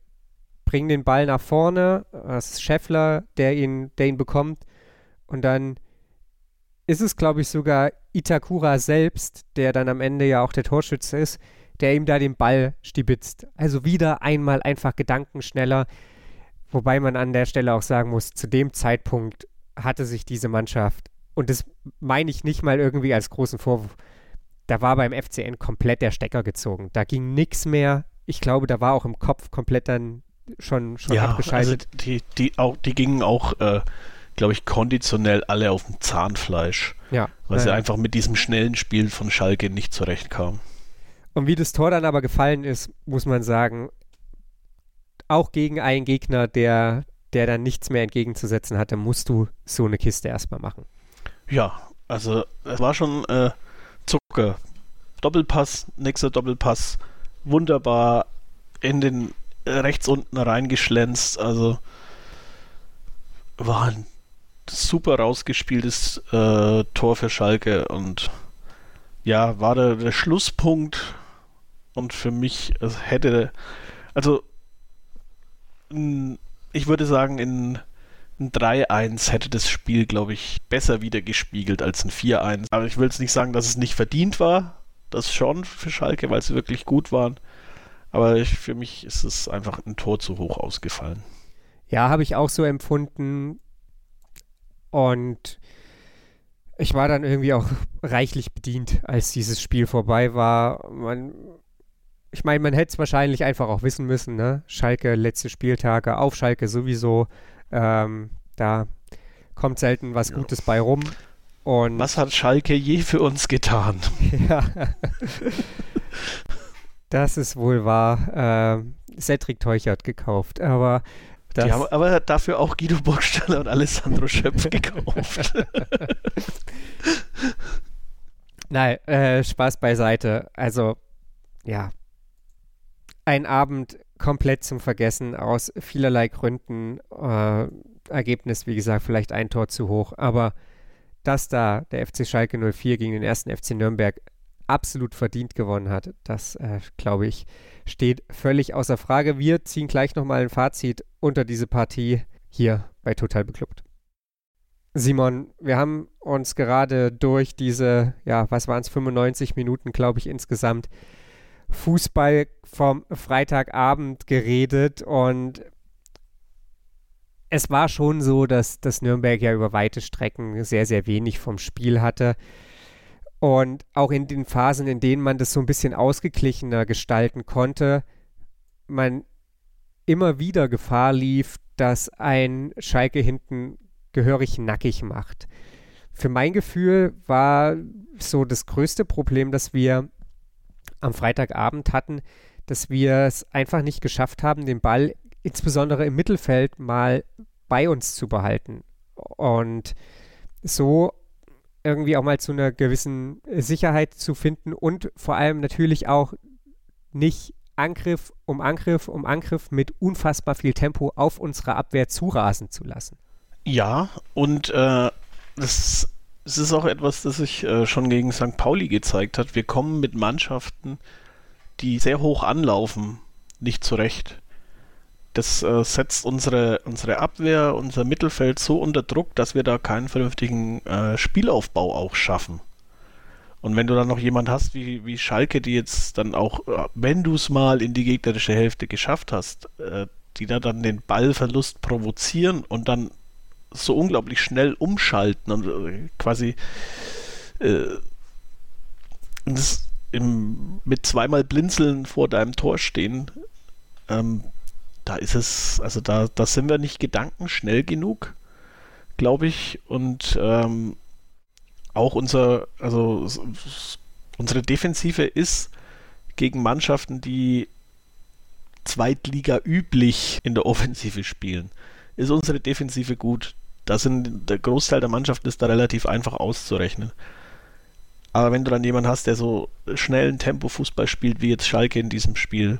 bringen den Ball nach vorne, es ist Scheffler, der ihn, der ihn bekommt und dann ist es, glaube ich, sogar Itakura selbst, der dann am Ende ja auch der Torschütze ist, der ihm da den Ball stibitzt. Also wieder einmal einfach gedankenschneller. Wobei man an der Stelle auch sagen muss, zu dem Zeitpunkt hatte sich diese Mannschaft, und das meine ich nicht mal irgendwie als großen Vorwurf, da war beim FCN komplett der Stecker gezogen. Da ging nichts mehr. Ich glaube, da war auch im Kopf komplett dann schon, schon ja, abgeschaltet. Also die, die, auch, die gingen auch, äh, glaube ich, konditionell alle auf dem Zahnfleisch. Ja. Weil ja, sie einfach mit diesem schnellen Spiel von Schalke nicht zurechtkamen. Und wie das Tor dann aber gefallen ist, muss man sagen, auch gegen einen Gegner, der, der dann nichts mehr entgegenzusetzen hatte, musst du so eine Kiste erstmal machen. Ja, also es war schon äh, Zucker. Doppelpass, nächster Doppelpass, wunderbar in den äh, rechts unten reingeschlänzt. Also war ein super rausgespieltes äh, Tor für Schalke und ja, war der, der Schlusspunkt und für mich es hätte, also ich würde sagen, in ein 3-1 hätte das Spiel, glaube ich, besser wieder gespiegelt als ein 4-1. Aber ich will jetzt nicht sagen, dass es nicht verdient war. Das schon für Schalke, weil sie wirklich gut waren. Aber ich, für mich ist es einfach ein Tor zu hoch ausgefallen. Ja, habe ich auch so empfunden. Und ich war dann irgendwie auch reichlich bedient, als dieses Spiel vorbei war. Man, ich meine, man hätte es wahrscheinlich einfach auch wissen müssen, ne? Schalke, letzte Spieltage, auf Schalke sowieso. Ähm, da kommt selten was Ja. Gutes bei rum. Und Was hat Schalke je für uns getan? <laughs> <laughs> ja. das ist wohl wahr. Ähm, Cedric Teuchert gekauft, aber das, Die haben aber dafür auch Guido Burgstaller und Alessandro Schöpf <laughs> gekauft. Nein, äh, Spaß beiseite. Also, ja. Ein Abend komplett zum Vergessen aus vielerlei Gründen. Äh, Ergebnis, wie gesagt, vielleicht ein Tor zu hoch. Aber dass da der FC Schalke 04 gegen den ersten FC Nürnberg absolut verdient gewonnen hat, das, äh, glaube ich, steht völlig außer Frage. Wir ziehen gleich nochmal ein Fazit unter diese Partie hier bei Total Beklubbt. Simon, wir haben uns gerade durch diese, ja, was waren es, 95 Minuten, glaube ich, insgesamt Fußball vom Freitagabend geredet und es war schon so, dass das Nürnberg ja über weite Strecken sehr, sehr wenig vom Spiel hatte. Und auch in den Phasen, in denen man das so ein bisschen ausgeglichener gestalten konnte, man immer wieder Gefahr lief, dass ein Schalke hinten gehörig nackig macht. Für mein Gefühl war so das größte Problem, das wir am Freitagabend hatten, dass wir es einfach nicht geschafft haben, den Ball insbesondere im Mittelfeld mal bei uns zu behalten. Und so irgendwie auch mal zu einer gewissen Sicherheit zu finden und vor allem natürlich auch nicht Angriff um Angriff um Angriff mit unfassbar viel Tempo auf unsere Abwehr zurasen zu lassen. Ja, und äh, das, das ist auch etwas, das sich äh, schon gegen St. Pauli gezeigt hat. Wir kommen mit Mannschaften, die sehr hoch anlaufen, nicht zurecht. Das äh, setzt unsere, unsere Abwehr, unser Mittelfeld so unter Druck, dass wir da keinen vernünftigen äh, Spielaufbau auch schaffen. Und wenn du dann noch jemand hast wie, wie Schalke, die jetzt dann auch, äh, wenn du es mal in die gegnerische Hälfte geschafft hast, äh, die da dann den Ballverlust provozieren und dann so unglaublich schnell umschalten und äh, quasi äh, im, mit zweimal Blinzeln vor deinem Tor stehen, ähm, da ist es, also da, da sind wir nicht gedankenschnell genug, glaube ich. Und ähm, auch unser, also unsere Defensive ist gegen Mannschaften, die Zweitliga üblich in der Offensive spielen, ist unsere Defensive gut. Da sind, der Großteil der Mannschaften ist da relativ einfach auszurechnen. Aber wenn du dann jemanden hast, der so schnellen Tempo-Fußball spielt, wie jetzt Schalke in diesem Spiel,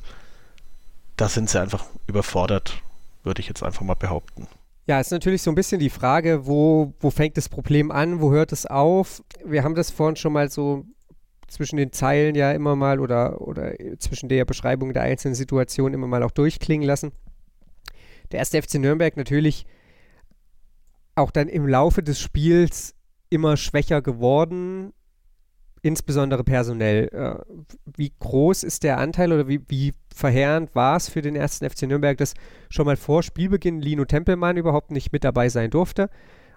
da sind sie einfach überfordert, würde ich jetzt einfach mal behaupten. Ja, ist natürlich so ein bisschen die Frage, wo, wo fängt das Problem an, wo hört es auf? Wir haben das vorhin schon mal so zwischen den Zeilen ja immer mal oder, oder zwischen der Beschreibung der einzelnen Situationen immer mal auch durchklingen lassen. Der erste FC Nürnberg natürlich auch dann im Laufe des Spiels immer schwächer geworden, insbesondere personell. Äh, wie groß ist der Anteil oder wie, wie verheerend war es für den ersten FC Nürnberg, dass schon mal vor Spielbeginn Lino Tempelmann überhaupt nicht mit dabei sein durfte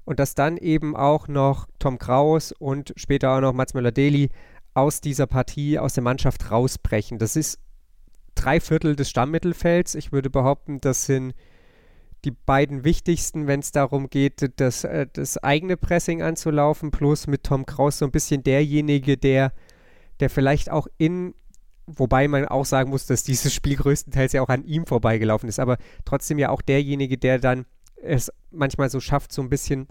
und dass dann eben auch noch Tom Kraus und später auch noch Mats Möller-Deli aus dieser Partie, aus der Mannschaft rausbrechen. Das ist drei Viertel des Stammmittelfelds. Ich würde behaupten, das sind die beiden wichtigsten, wenn es darum geht, das, äh, das eigene Pressing anzulaufen, plus mit Tom Kraus so ein bisschen derjenige, der, der vielleicht auch in, wobei man auch sagen muss, dass dieses Spiel größtenteils ja auch an ihm vorbeigelaufen ist, aber trotzdem ja auch derjenige, der dann es manchmal so schafft, so ein bisschen,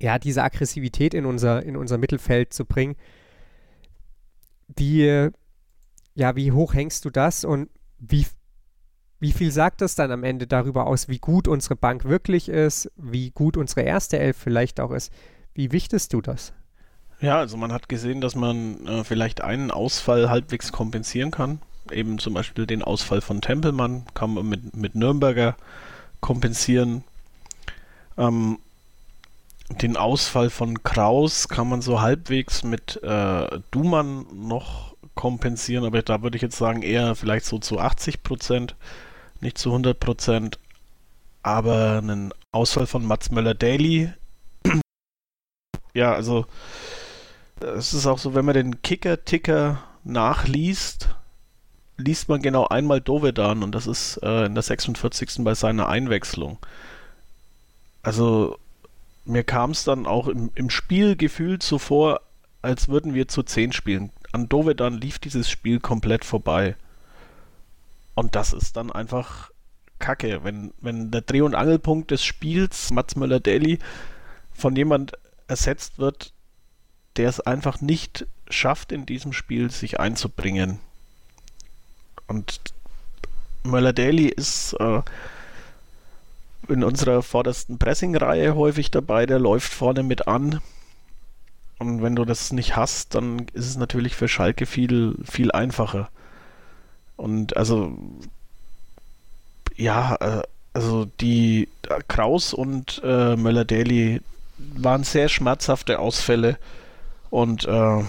ja, diese Aggressivität in unser, in unser Mittelfeld zu bringen. Wie, ja, wie hoch hängst du das und wie wie viel sagt das dann am Ende darüber aus, wie gut unsere Bank wirklich ist, wie gut unsere erste Elf vielleicht auch ist? Wie wichtest du das? Ja, also man hat gesehen, dass man äh, vielleicht einen Ausfall halbwegs kompensieren kann. Eben zum Beispiel den Ausfall von Tempelmann kann man mit, mit Nürnberger kompensieren. Ähm, den Ausfall von Kraus kann man so halbwegs mit äh, Dumann noch kompensieren, aber da würde ich jetzt sagen eher vielleicht so zu 80 Prozent nicht zu 100 Prozent, aber einen Ausfall von Mats Möller-Daly. ja, also es ist auch so, wenn man den Kicker-Ticker nachliest, liest man genau einmal Dovedan und das ist äh, in der 46. bei seiner Einwechslung. Also mir kam es dann auch im, im Spiel gefühlt so vor, als würden wir zu 10 spielen. An Dovedan lief dieses Spiel komplett vorbei. Und das ist dann einfach Kacke, wenn, wenn der Dreh- und Angelpunkt des Spiels, Mats Möller-Daly, von jemand ersetzt wird, der es einfach nicht schafft, in diesem Spiel sich einzubringen. Und Möller-Daly ist äh, in unserer vordersten Pressing-Reihe häufig dabei, der läuft vorne mit an. Und wenn du das nicht hast, dann ist es natürlich für Schalke viel, viel einfacher. Und also, ja, äh, also die Kraus und äh, Möller-Daly waren sehr schmerzhafte Ausfälle. Und äh,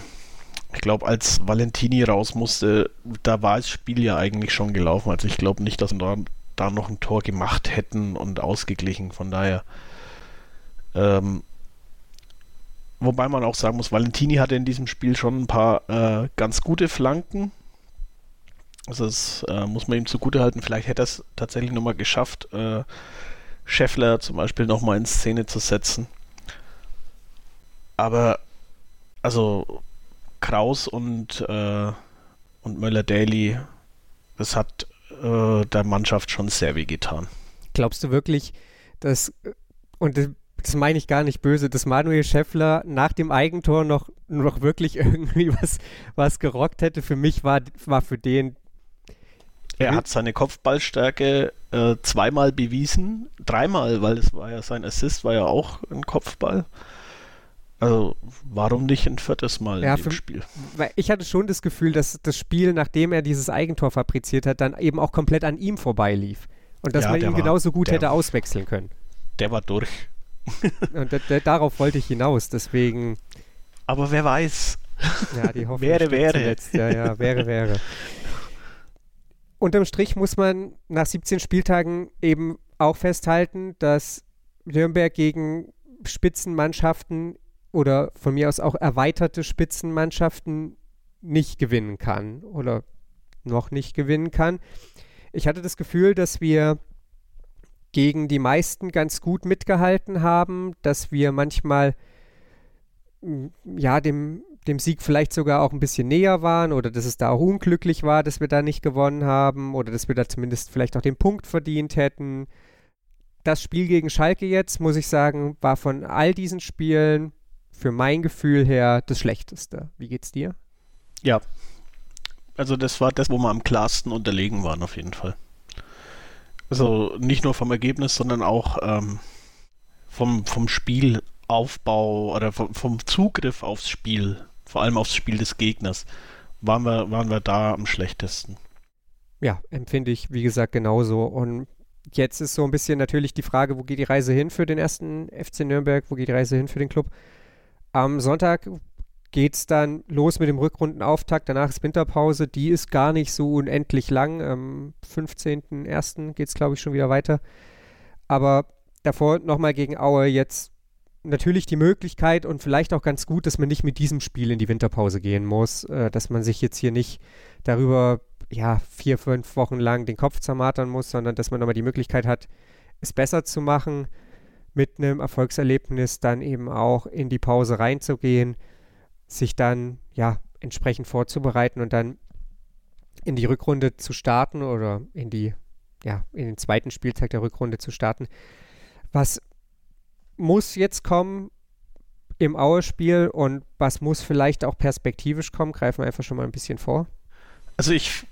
ich glaube, als Valentini raus musste, da war das Spiel ja eigentlich schon gelaufen. Also ich glaube nicht, dass wir da, da, noch ein Tor gemacht hätten und ausgeglichen. Von daher. Ähm, wobei man auch sagen muss, Valentini hatte in diesem Spiel schon ein paar äh, ganz gute Flanken. Also das äh, muss man ihm zugutehalten. Vielleicht hätte er es tatsächlich nochmal geschafft, äh, Scheffler zum Beispiel nochmal in Szene zu setzen. Aber also Kraus und, äh, und Möller-Daly, das hat äh, der Mannschaft schon sehr weh getan. Glaubst du wirklich, dass, und das, meine ich gar nicht böse, dass Manuel Scheffler nach dem Eigentor noch, noch wirklich <laughs> irgendwie was, was gerockt hätte? Für mich war, war für den er hat seine Kopfballstärke äh, zweimal bewiesen, dreimal, weil es war ja sein Assist, war ja auch ein Kopfball. Also warum nicht ein viertes Mal ja, in dem Spiel? Weil ich hatte schon das Gefühl, dass das Spiel, nachdem er dieses Eigentor fabriziert hat, dann eben auch komplett an ihm vorbeilief. Und dass ja, man ihn war, genauso gut hätte auswechseln können. Der war durch. <laughs> Und darauf wollte ich hinaus, deswegen. Aber wer weiß, Ja, die <laughs> Hoffnung wäre, wäre. Zuletzt. Ja, ja, wäre, wäre. <laughs> Unterm Strich muss man nach 17 Spieltagen eben auch festhalten, dass Nürnberg gegen Spitzenmannschaften oder von mir aus auch erweiterte Spitzenmannschaften nicht gewinnen kann oder noch nicht gewinnen kann. Ich hatte das Gefühl, dass wir gegen die meisten ganz gut mitgehalten haben, dass wir manchmal ja dem, dem Sieg vielleicht sogar auch ein bisschen näher waren oder dass es da auch unglücklich war, dass wir da nicht gewonnen haben oder dass wir da zumindest vielleicht auch den Punkt verdient hätten. Das Spiel gegen Schalke jetzt, muss ich sagen, war von all diesen Spielen für mein Gefühl her das schlechteste. Wie geht's dir? Ja. Also das war das, wo wir am klarsten unterlegen waren, auf jeden Fall. Also nicht nur vom Ergebnis, sondern auch ähm, vom, vom Spielaufbau oder vom, vom, Zugriff aufs Spiel, vor allem aufs Spiel des Gegners, waren wir, waren wir da am schlechtesten. Ja, empfinde ich, wie gesagt, genauso. Und jetzt ist so ein bisschen natürlich die Frage, wo geht die Reise hin für den ersten FC Nürnberg, wo geht die Reise hin für den Club? Am Sonntag geht es dann los mit dem Rückrundenauftakt. Danach ist Winterpause. Die ist gar nicht so unendlich lang. Am 15.01. geht es, glaube ich, schon wieder weiter. Aber davor nochmal gegen Aue jetzt natürlich die Möglichkeit und vielleicht auch ganz gut, dass man nicht mit diesem Spiel in die Winterpause gehen muss. Äh, dass man sich jetzt hier nicht darüber ja, vier, fünf Wochen lang den Kopf zermartern muss, sondern dass man nochmal die Möglichkeit hat, es besser zu machen, mit einem Erfolgserlebnis dann eben auch in die Pause reinzugehen sich dann ja entsprechend vorzubereiten und dann in die Rückrunde zu starten oder in die ja in den zweiten Spieltag der Rückrunde zu starten. Was muss jetzt kommen im Aue-Spiel und was muss vielleicht auch perspektivisch kommen? Greifen wir einfach schon mal ein bisschen vor. Also ich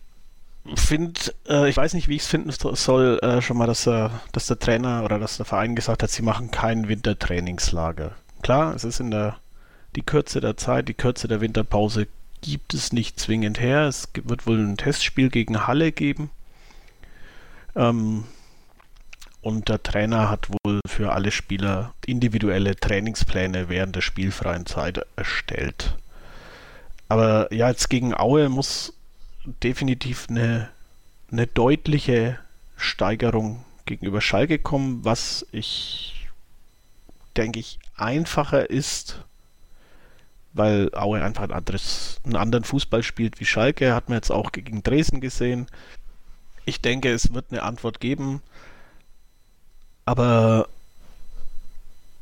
finde, äh, ich weiß nicht, wie ich es finden soll, äh, schon mal, dass, äh, dass der Trainer oder dass der Verein gesagt hat, sie machen kein Wintertrainingslager. Klar, es ist in der die Kürze der Zeit, die Kürze der Winterpause gibt es nicht zwingend her. Es wird wohl ein Testspiel gegen Halle geben. Ähm, und der Trainer hat wohl für alle Spieler individuelle Trainingspläne während der spielfreien Zeit erstellt. Aber ja, jetzt gegen Aue muss definitiv eine, eine deutliche Steigerung gegenüber Schalke kommen, was ich denke ich einfacher ist weil Aue einfach ein anderes, einen anderen Fußball spielt wie Schalke, hat man jetzt auch gegen Dresden gesehen. Ich denke, es wird eine Antwort geben, aber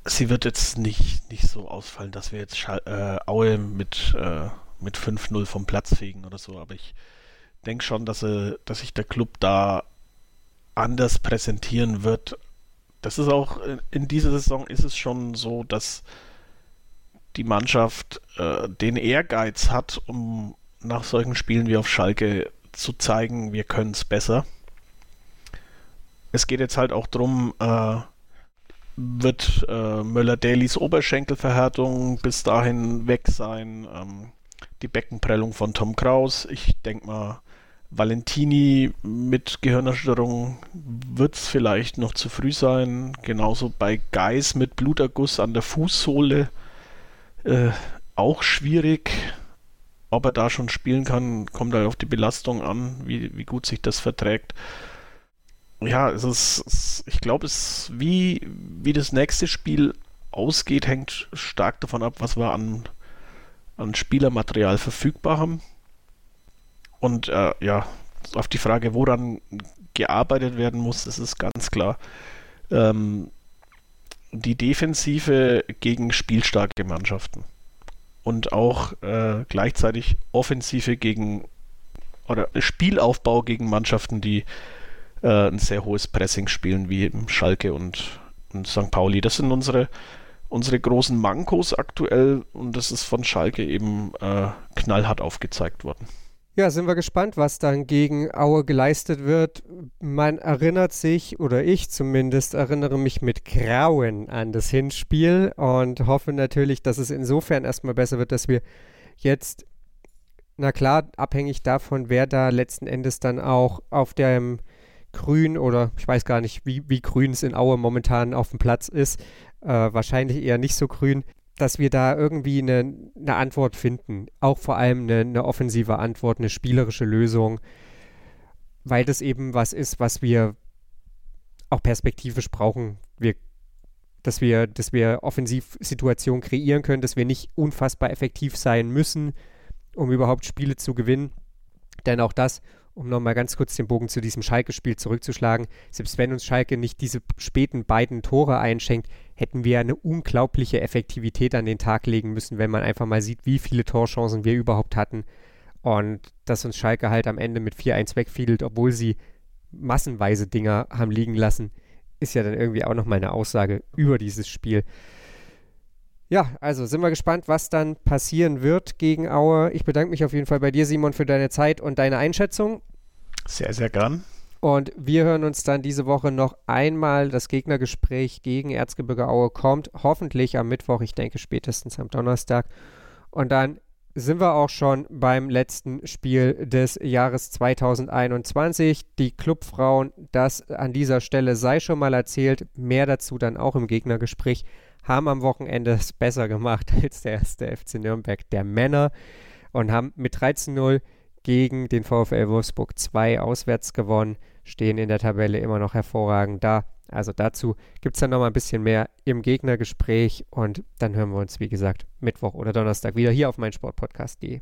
sie wird jetzt nicht, nicht so ausfallen, dass wir jetzt Schal äh, Aue mit, äh, mit 5-0 vom Platz fegen oder so, aber ich denke schon, dass, er, dass sich der Club da anders präsentieren wird. Das ist auch in dieser Saison ist es schon so, dass die Mannschaft äh, den Ehrgeiz hat, um nach solchen Spielen wie auf Schalke zu zeigen, wir können es besser. Es geht jetzt halt auch darum, äh, wird äh, Möller-Dalys Oberschenkelverhärtung bis dahin weg sein, ähm, die Beckenprellung von Tom Kraus. Ich denke mal, Valentini mit Gehirnerschütterung wird es vielleicht noch zu früh sein. Genauso bei Geis mit Bluterguss an der Fußsohle äh, auch schwierig. Ob er da schon spielen kann, kommt halt auf die Belastung an, wie, wie gut sich das verträgt. Ja, es ist, ich glaube, es wie, wie das nächste Spiel ausgeht, hängt stark davon ab, was wir an, an Spielermaterial verfügbar haben. Und äh, ja, auf die Frage, woran gearbeitet werden muss, das ist ganz klar. Ähm, die Defensive gegen spielstarke Mannschaften und auch äh, gleichzeitig Offensive gegen oder Spielaufbau gegen Mannschaften, die äh, ein sehr hohes Pressing spielen, wie Schalke und, und St. Pauli. Das sind unsere, unsere großen Mankos aktuell und das ist von Schalke eben äh, knallhart aufgezeigt worden. Ja, sind wir gespannt, was dann gegen Aue geleistet wird. Man erinnert sich, oder ich zumindest, erinnere mich mit Grauen an das Hinspiel und hoffe natürlich, dass es insofern erstmal besser wird, dass wir jetzt, na klar, abhängig davon, wer da letzten Endes dann auch auf dem Grün oder ich weiß gar nicht, wie, wie grün es in Aue momentan auf dem Platz ist, äh, wahrscheinlich eher nicht so grün, dass wir da irgendwie eine, eine Antwort finden. Auch vor allem eine, eine offensive Antwort, eine spielerische Lösung, weil das eben was ist, was wir auch perspektivisch brauchen. Wir, dass wir, dass wir Offensivsituationen kreieren können, dass wir nicht unfassbar effektiv sein müssen, um überhaupt Spiele zu gewinnen. Denn auch das um nochmal ganz kurz den Bogen zu diesem Schalke-Spiel zurückzuschlagen, selbst wenn uns Schalke nicht diese späten beiden Tore einschenkt, hätten wir eine unglaubliche Effektivität an den Tag legen müssen, wenn man einfach mal sieht, wie viele Torchancen wir überhaupt hatten. Und dass uns Schalke halt am Ende mit 4-1 wegfiedelt, obwohl sie massenweise Dinger haben liegen lassen, ist ja dann irgendwie auch nochmal eine Aussage über dieses Spiel. Ja, also sind wir gespannt, was dann passieren wird gegen Aue. Ich bedanke mich auf jeden Fall bei dir, Simon, für deine Zeit und deine Einschätzung. Sehr, sehr gern. Und wir hören uns dann diese Woche noch einmal. Das Gegnergespräch gegen Erzgebirge Aue kommt hoffentlich am Mittwoch, ich denke spätestens am Donnerstag. Und dann sind wir auch schon beim letzten Spiel des Jahres 2021. Die Clubfrauen, das an dieser Stelle sei schon mal erzählt. Mehr dazu dann auch im Gegnergespräch haben am Wochenende es besser gemacht <laughs> als der erste FC Nürnberg der Männer und haben mit 13-0 gegen den VfL Wolfsburg 2 auswärts gewonnen, stehen in der Tabelle immer noch hervorragend da. Also dazu gibt es dann nochmal ein bisschen mehr im Gegnergespräch und dann hören wir uns, wie gesagt, Mittwoch oder Donnerstag wieder hier auf meinsportpodcast.de.